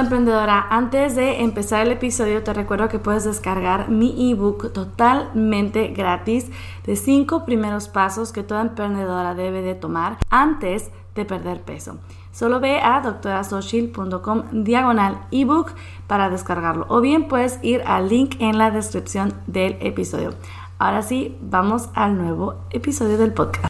Emprendedora, antes de empezar el episodio te recuerdo que puedes descargar mi ebook totalmente gratis de 5 primeros pasos que toda emprendedora debe de tomar antes de perder peso. Solo ve a doctorasochil.com diagonal ebook para descargarlo o bien puedes ir al link en la descripción del episodio. Ahora sí, vamos al nuevo episodio del podcast.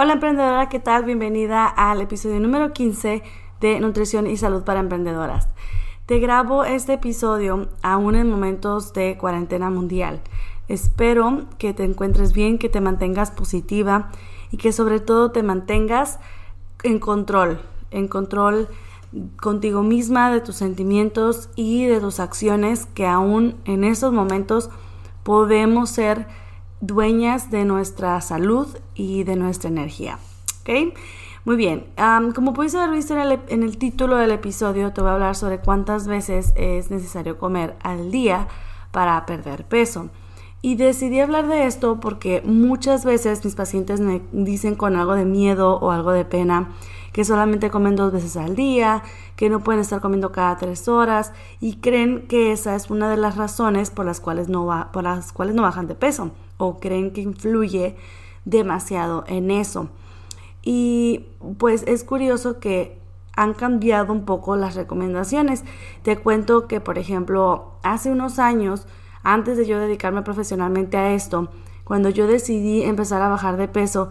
Hola emprendedora, ¿qué tal? Bienvenida al episodio número 15 de Nutrición y Salud para Emprendedoras. Te grabo este episodio aún en momentos de cuarentena mundial. Espero que te encuentres bien, que te mantengas positiva y que sobre todo te mantengas en control, en control contigo misma, de tus sentimientos y de tus acciones que aún en estos momentos podemos ser dueñas de nuestra salud y de nuestra energía. ¿Ok? Muy bien, como puedes haber visto en el, en el, título del episodio, te voy a hablar sobre cuántas veces es necesario comer al día para perder peso. Y decidí hablar de esto porque muchas veces mis pacientes me dicen con algo de miedo o algo de pena que solamente comen dos veces al día, que no pueden estar comiendo cada tres horas y creen que esa es una de las razones por las cuales no, va, por las cuales no bajan de peso o creen que influye demasiado en eso. Y pues es curioso que han cambiado un poco las recomendaciones. Te cuento que, por ejemplo, hace unos años, antes de yo dedicarme profesionalmente a esto, cuando yo decidí empezar a bajar de peso,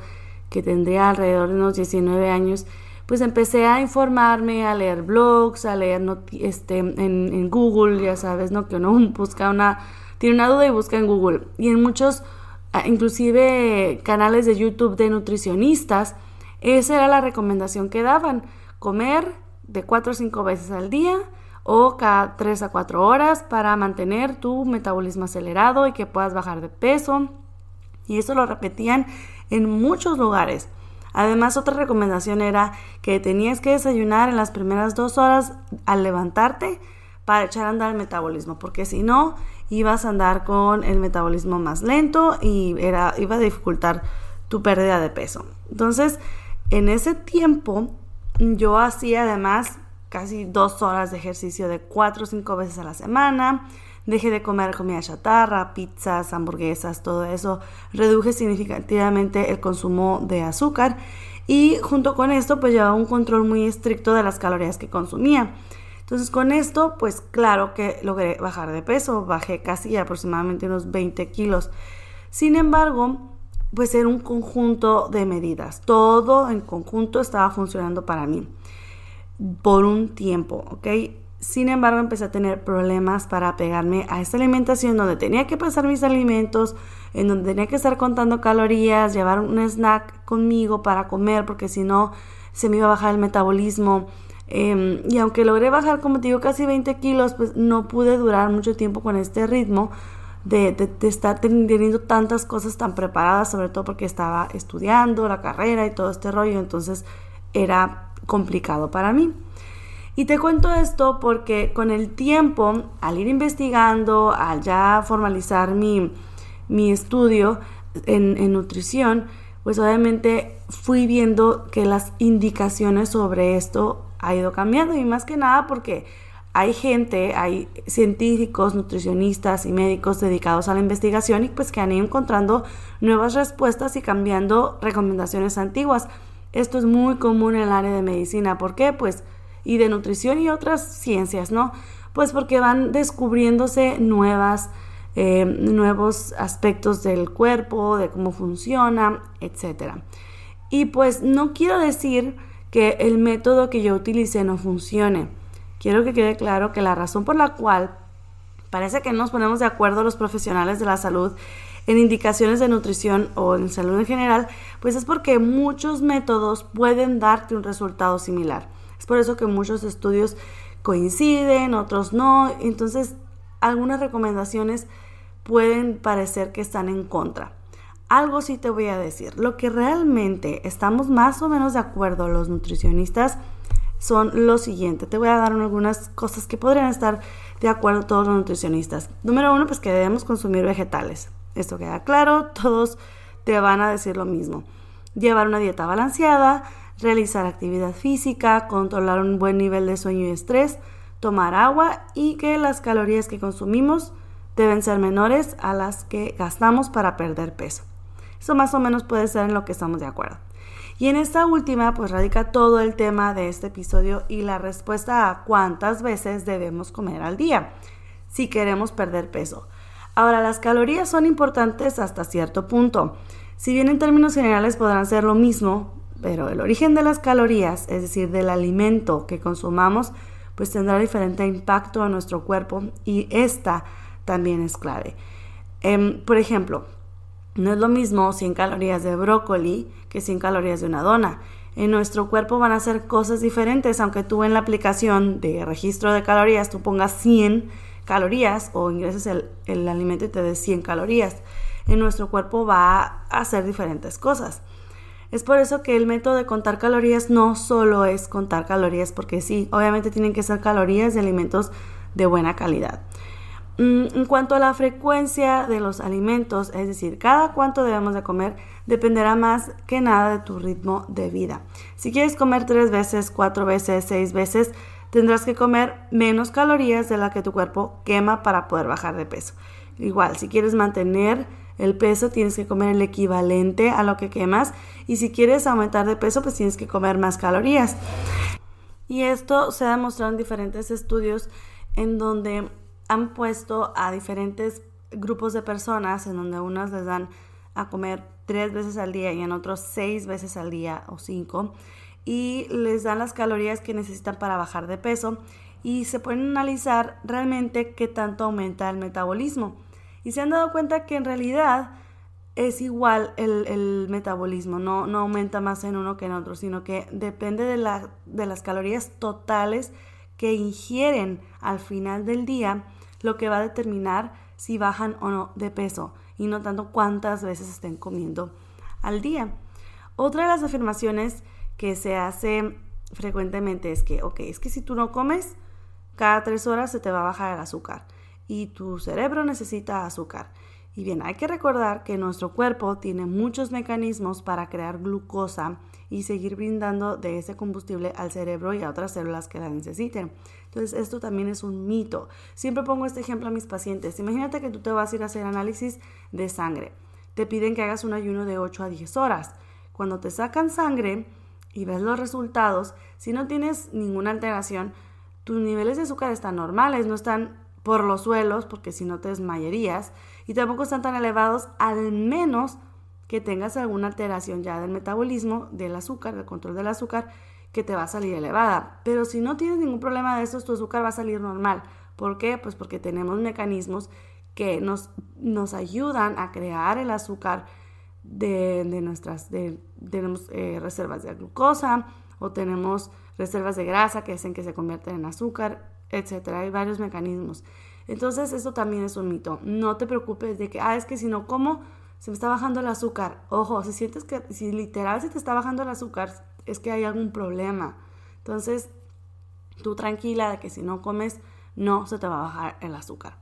que tendría alrededor de unos 19 años, pues empecé a informarme, a leer blogs, a leer este, en, Google, ya sabes, ¿no? Que uno busca una, tiene una duda y busca en Google. Y en muchos inclusive canales de YouTube de nutricionistas, esa era la recomendación que daban, comer de 4 o 5 veces al día o cada 3 a 4 horas para mantener tu metabolismo acelerado y que puedas bajar de peso. Y eso lo repetían en muchos lugares. Además, otra recomendación era que tenías que desayunar en las primeras dos horas al levantarte para echar a andar el metabolismo, porque si no, ibas a andar con el metabolismo más lento y era, iba a dificultar tu pérdida de peso. Entonces, en ese tiempo, yo hacía además casi dos horas de ejercicio de cuatro o cinco veces a la semana. Dejé de comer comida chatarra, pizzas, hamburguesas, todo eso. Reduje significativamente el consumo de azúcar y junto con esto pues llevaba un control muy estricto de las calorías que consumía. Entonces con esto, pues claro que logré bajar de peso, bajé casi aproximadamente unos 20 kilos. Sin embargo, pues era un conjunto de medidas. Todo en conjunto estaba funcionando para mí por un tiempo, ¿ok? Sin embargo, empecé a tener problemas para pegarme a esta alimentación donde tenía que pasar mis alimentos, en donde tenía que estar contando calorías, llevar un snack conmigo para comer, porque si no, se me iba a bajar el metabolismo Em, y aunque logré bajar, como te digo, casi 20 kilos, pues no pude durar mucho tiempo con este ritmo de, de, estar teniendo tantas cosas tan preparadas, sobre todo porque estaba estudiando la carrera y todo este rollo, entonces era complicado para mí. Y te cuento esto porque con el tiempo, al ir investigando, al ya formalizar mi, mi estudio en, nutrición, pues obviamente fui viendo que las indicaciones sobre esto ha ido cambiando y más que nada porque hay gente, hay científicos, nutricionistas y médicos dedicados a la investigación y pues que han ido encontrando nuevas respuestas y cambiando recomendaciones antiguas. Esto es muy común en el área de medicina. ¿Por qué? Pues y de nutrición y otras ciencias, ¿no? Pues porque van descubriéndose nuevas, eh, nuevos aspectos del cuerpo, de cómo funciona, etc. Y pues no quiero decir que el método que yo utilicé no funcione. Quiero que quede claro que la razón por la cual Parece que nos ponemos de acuerdo los profesionales de la salud en indicaciones de nutrición o en salud en general, pues es porque muchos métodos pueden darte un resultado similar. Es por eso que muchos estudios coinciden, otros no. Entonces, algunas recomendaciones pueden parecer que están en contra. Algo sí te voy a decir. Lo que realmente estamos más o menos de acuerdo los nutricionistas son lo siguiente. Te voy a dar algunas cosas que podrían estar de acuerdo todos los nutricionistas. Número uno, pues que debemos consumir vegetales. Esto queda claro, todos te van a decir lo mismo. Llevar una dieta balanceada, realizar actividad física, controlar un buen nivel de sueño y estrés, tomar agua y que las calorías que consumimos deben ser menores a las que gastamos para perder peso. Eso más o menos puede ser en lo que estamos de acuerdo. Y en esta última, pues radica todo el tema de este episodio y la respuesta a cuántas veces debemos comer al día si queremos perder peso. Ahora, las calorías son importantes hasta cierto punto. Si bien en términos generales podrán ser lo mismo, pero el origen de las calorías, es decir, del alimento que consumamos, pues tendrá diferente impacto en nuestro cuerpo y esta también es clave. Em, por ejemplo, no es lo mismo 100 calorías de brócoli que 100 calorías de una dona. En nuestro cuerpo van a ser cosas diferentes, aunque tú en la aplicación de registro de calorías tú pongas 100 calorías o ingreses el, el alimento y te dé 100 calorías. En nuestro cuerpo va a hacer diferentes cosas. Es por eso que el método de contar calorías no solo es contar calorías, porque sí, obviamente tienen que ser calorías de alimentos de buena calidad. Mm, en cuanto a la frecuencia de los alimentos, es decir, cada cuánto debemos de comer, dependerá más que nada de tu ritmo de vida. Si quieres comer tres veces, cuatro veces, seis veces, tendrás que comer menos calorías de la que tu cuerpo quema para poder bajar de peso. Igual, si quieres mantener el peso, tienes que comer el equivalente a lo que quemas. Y si quieres aumentar de peso, pues tienes que comer más calorías. Y esto se ha demostrado en diferentes estudios en donde han puesto a diferentes grupos de personas, en donde unas les dan a comer tres veces al día y en otros seis veces al día o cinco, y les dan las calorías que necesitan para bajar de peso y se pueden analizar realmente qué tanto aumenta el metabolismo. Y se han dado cuenta que en realidad es igual el, metabolismo, no, no aumenta más en uno que en otro, sino que depende de, la, de las calorías totales que ingieren al final del día lo que va a determinar si bajan o no de peso y no tanto cuántas veces estén comiendo al día. Otra de las afirmaciones que se hace frecuentemente es que, ok, es que si tú no comes, cada tres horas se te va a bajar el azúcar y tu cerebro necesita azúcar. Y bien, hay que recordar que nuestro cuerpo tiene muchos mecanismos para crear glucosa y seguir brindando de ese combustible al cerebro y a otras células que la necesiten. Entonces, esto también es un mito. Siempre pongo este ejemplo a mis pacientes. Imagínate que tú te vas a ir a hacer análisis de sangre. Te piden que hagas un ayuno de 8 a 10 horas. Cuando te sacan sangre y ves los resultados, si no tienes ninguna alteración, tus niveles de azúcar están normales, no están por los suelos, porque si no te desmayarías, y tampoco están tan elevados, al menos que tengas alguna alteración ya del metabolismo, del azúcar, del control del azúcar, que te va a salir elevada. Pero si no tienes ningún problema de estos, tu azúcar va a salir normal. ¿Por qué? Pues porque tenemos mecanismos que nos, nos ayudan a crear el azúcar de, nuestras, de, tenemos eh, reservas de glucosa o tenemos reservas de grasa que hacen que se convierten en azúcar etcétera. Hay varios mecanismos. Entonces, esto también es un mito. No te preocupes de que, ah, es que si no como, se me está bajando el azúcar. Ojo, si sientes que, si literal se te está bajando el azúcar, es que hay algún problema. Entonces, tú tranquila de que si no comes, no se te va a bajar el azúcar.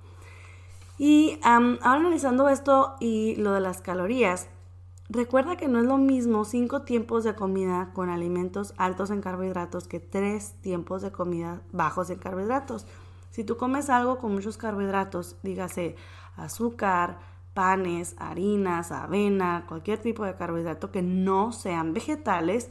Y ahora analizando esto y lo de las calorías, Recuerda que no es lo mismo cinco tiempos de comida con alimentos altos en carbohidratos que tres tiempos de comida bajos en carbohidratos. Si tú comes algo con muchos carbohidratos, dígase azúcar, panes, harinas, avena, cualquier tipo de carbohidrato que no sean vegetales,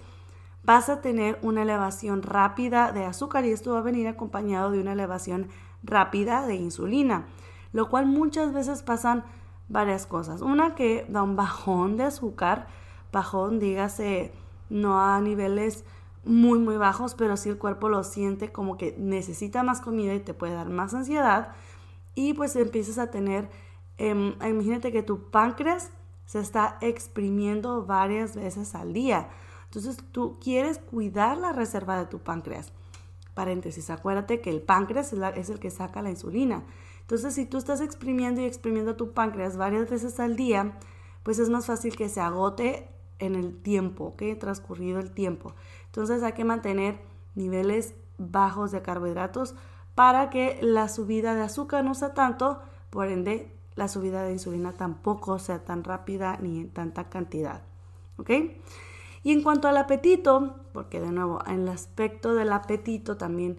vas a tener una elevación rápida de azúcar y esto va a venir acompañado de una elevación rápida de insulina, lo cual muchas veces pasan varias cosas. Una que da un bajón de azúcar, bajón, dígase, no a niveles muy, muy bajos, pero si el cuerpo lo siente como que necesita más comida y te puede dar más ansiedad. y pues empiezas a tener, em, imagínate que tu páncreas se está exprimiendo varias veces al día. Entonces tú quieres cuidar la reserva de tu páncreas. Paréntesis, acuérdate que el páncreas es, el que saca la insulina. Entonces si tú estás exprimiendo y exprimiendo tu páncreas varias veces al día, pues es más fácil que se agote en el tiempo, que transcurrido el tiempo. Entonces hay que mantener niveles bajos de carbohidratos para que la subida de azúcar no sea tanto, por ende la subida de insulina tampoco sea tan rápida ni en tanta cantidad. ¿Ok? Y en cuanto al apetito, porque de nuevo, en el aspecto del apetito también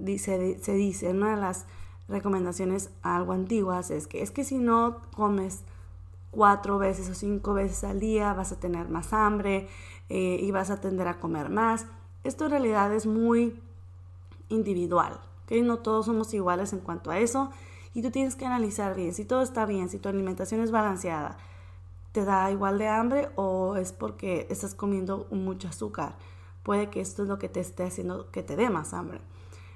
dice, se dice, una de las recomendaciones algo antiguas es que es que si no comes cuatro veces o cinco veces al día vas a tener más hambre eh, y vas a tender a comer más. Esto en realidad es muy individual, ¿okay? No todos somos iguales en cuanto a eso y tú tienes que analizar bien si todo está bien, si tu alimentación es balanceada, te da igual de hambre o es porque estás comiendo mucho azúcar. Puede que esto es lo que te esté haciendo que te dé más hambre.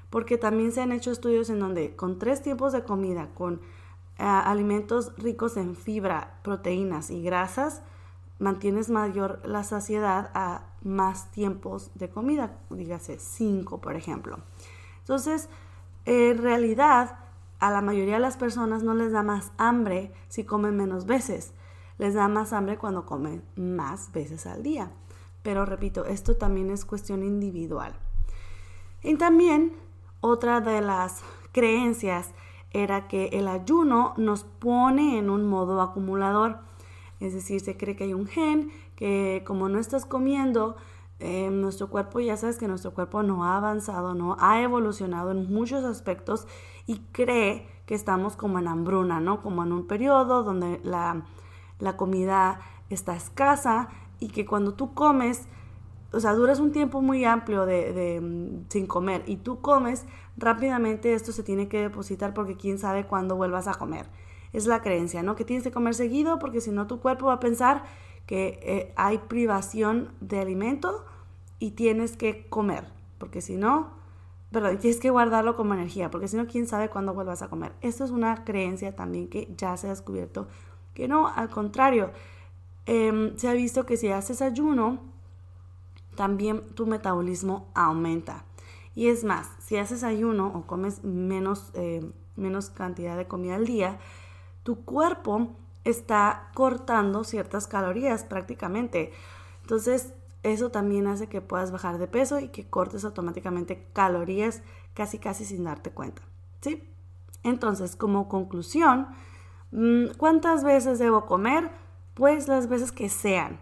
Porque también se han hecho estudios en donde con tres tiempos de comida, con eh, alimentos ricos en fibra, proteínas y grasas, mantienes mayor la saciedad a más tiempos de comida, dígase cinco, por ejemplo. Entonces, en realidad, a la mayoría de las personas no les da más hambre si comen menos veces. Les da más hambre cuando comen más veces al día. Pero repito, esto también es cuestión individual. Y también otra de las creencias era que el ayuno nos pone en un modo acumulador. Es decir, se cree que hay un gen que como no estás comiendo, eh, nuestro cuerpo, ya sabes que nuestro cuerpo no ha avanzado, no ha evolucionado en muchos aspectos y cree que estamos como en hambruna, ¿no? Como en un periodo donde la, comida está escasa y que cuando tú comes, o sea, duras un tiempo muy amplio de, mm, sin comer y tú comes, rápidamente esto se tiene que depositar porque quién sabe cuándo vuelvas a comer. Es la creencia, ¿no? Que tienes que comer seguido porque si no tu cuerpo va a pensar que eh, hay privación de alimento y tienes que comer, porque si no, perdón, tienes que guardarlo como energía, porque si no, quién sabe cuándo vuelvas a comer. Esto es una creencia también que ya se ha descubierto que no, al contrario, em, se ha visto que si haces ayuno, también tu metabolismo aumenta. Y es más, si haces ayuno o comes menos, eh, menos cantidad de comida al día, tu cuerpo está cortando ciertas calorías prácticamente. Entonces, eso también hace que puedas bajar de peso y que cortes automáticamente calorías casi casi sin darte cuenta. ¿Sí? Entonces, como conclusión, ¿cuántas veces debo comer? Pues las veces que sean.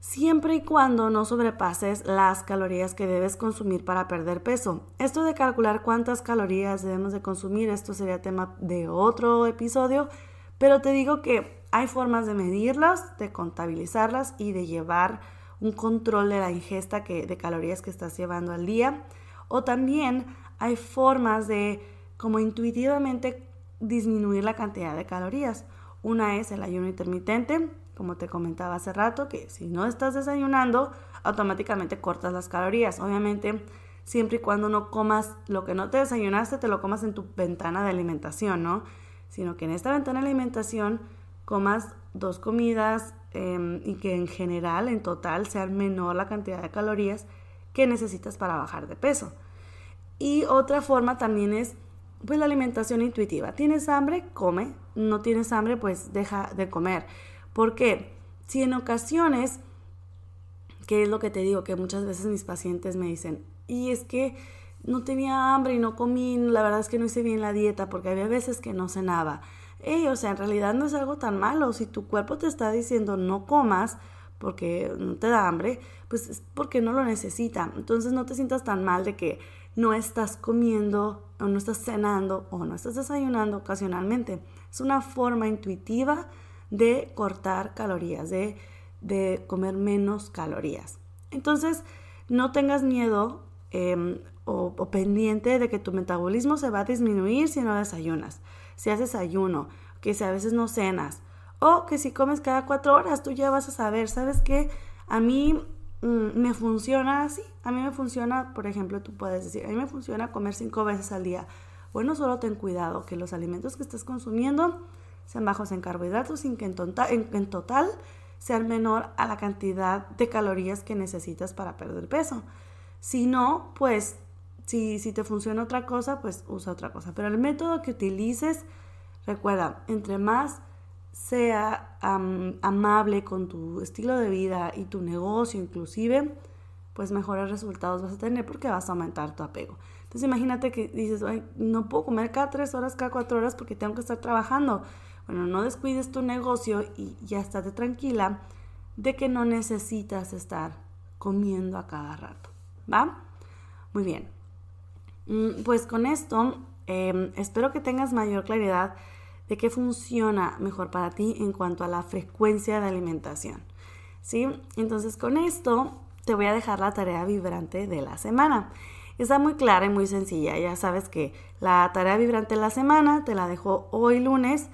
Siempre y cuando no sobrepases las calorías que debes consumir para perder peso. Esto de calcular cuántas calorías debemos de consumir, esto sería tema de otro episodio, pero te digo que hay formas de medirlas, de contabilizarlas y de llevar un control de la ingesta que, de calorías que estás llevando al día. O también hay formas de como intuitivamente disminuir la cantidad de calorías. Una es el ayuno intermitente, como te comentaba hace rato, que si no estás desayunando, automáticamente cortas las calorías. Obviamente, siempre y cuando no comas lo que no te desayunaste, te lo comas en tu ventana de alimentación, ¿no? sino que en esta ventana de alimentación comas dos comidas em, y que en general, en total, sea menor la cantidad de calorías que necesitas para bajar de peso. Y otra forma también es pues la alimentación intuitiva. ¿Tienes hambre? Come. No tienes hambre, pues deja de comer. ¿Por qué? Si en ocasiones, que es lo que te digo, que muchas veces mis pacientes me dicen, y es que no tenía hambre y no comí, la verdad es que no hice bien la dieta porque había veces que no cenaba. o sea, en realidad no es algo tan malo. Si tu cuerpo te está diciendo no comas porque no te da hambre, pues es porque no lo necesita. Entonces no te sientas tan mal de que no estás comiendo o no estás cenando o no estás desayunando ocasionalmente. Es una forma intuitiva de cortar calorías, de, de comer menos calorías. Entonces, no tengas miedo Em, o, pendiente de que tu metabolismo se va a disminuir si no desayunas, si haces ayuno, que si a veces no cenas, o que si comes cada cuatro horas, tú ya vas a saber, ¿sabes qué? A mí me funciona así, a mí me funciona, por ejemplo, tú puedes decir, a mí me funciona comer cinco veces al día, Bueno, solo ten cuidado que los alimentos que estés consumiendo sean bajos en carbohidratos sin que en total sean menor a la cantidad de calorías que necesitas para perder peso. Si no, pues si, si te funciona otra cosa, pues usa otra cosa. Pero el método que utilices, recuerda, entre más sea amable con tu estilo de vida y tu negocio inclusive, pues mejores resultados vas a tener porque vas a aumentar tu apego. Entonces imagínate que dices, no puedo comer cada tres horas, cada cuatro horas porque tengo que estar trabajando. Bueno, no descuides tu negocio y ya estate tranquila de que no necesitas estar comiendo a cada rato. ¿Va? Muy bien. Mm, pues con esto em, espero que tengas mayor claridad de qué funciona mejor para ti en cuanto a la frecuencia de alimentación. ¿Sí? Entonces con esto te voy a dejar la tarea vibrante de la semana. Está muy clara y muy sencilla. Ya sabes que la tarea vibrante de la semana te la dejo hoy lunes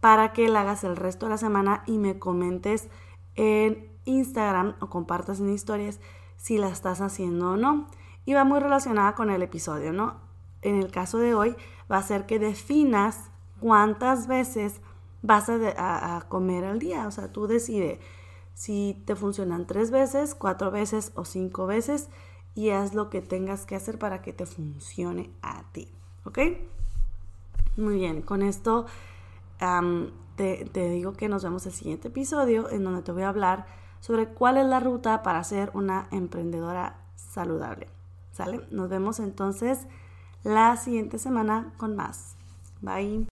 para que la hagas el resto de la semana y me comentes en Instagram o compartas en historias si la estás haciendo o no. Y va muy relacionada con el episodio, ¿no? En el caso de hoy va a ser que definas cuántas veces vas a, comer al día. O sea, tú decides si te funcionan tres veces, cuatro veces o cinco veces y haz lo que tengas que hacer para que te funcione a ti. ¿Ok? Muy bien, con esto te, digo que nos vemos el siguiente episodio en donde te voy a hablar sobre cuál es la ruta para ser una emprendedora saludable. ¿Sale? Nos vemos entonces la siguiente semana con más. Bye.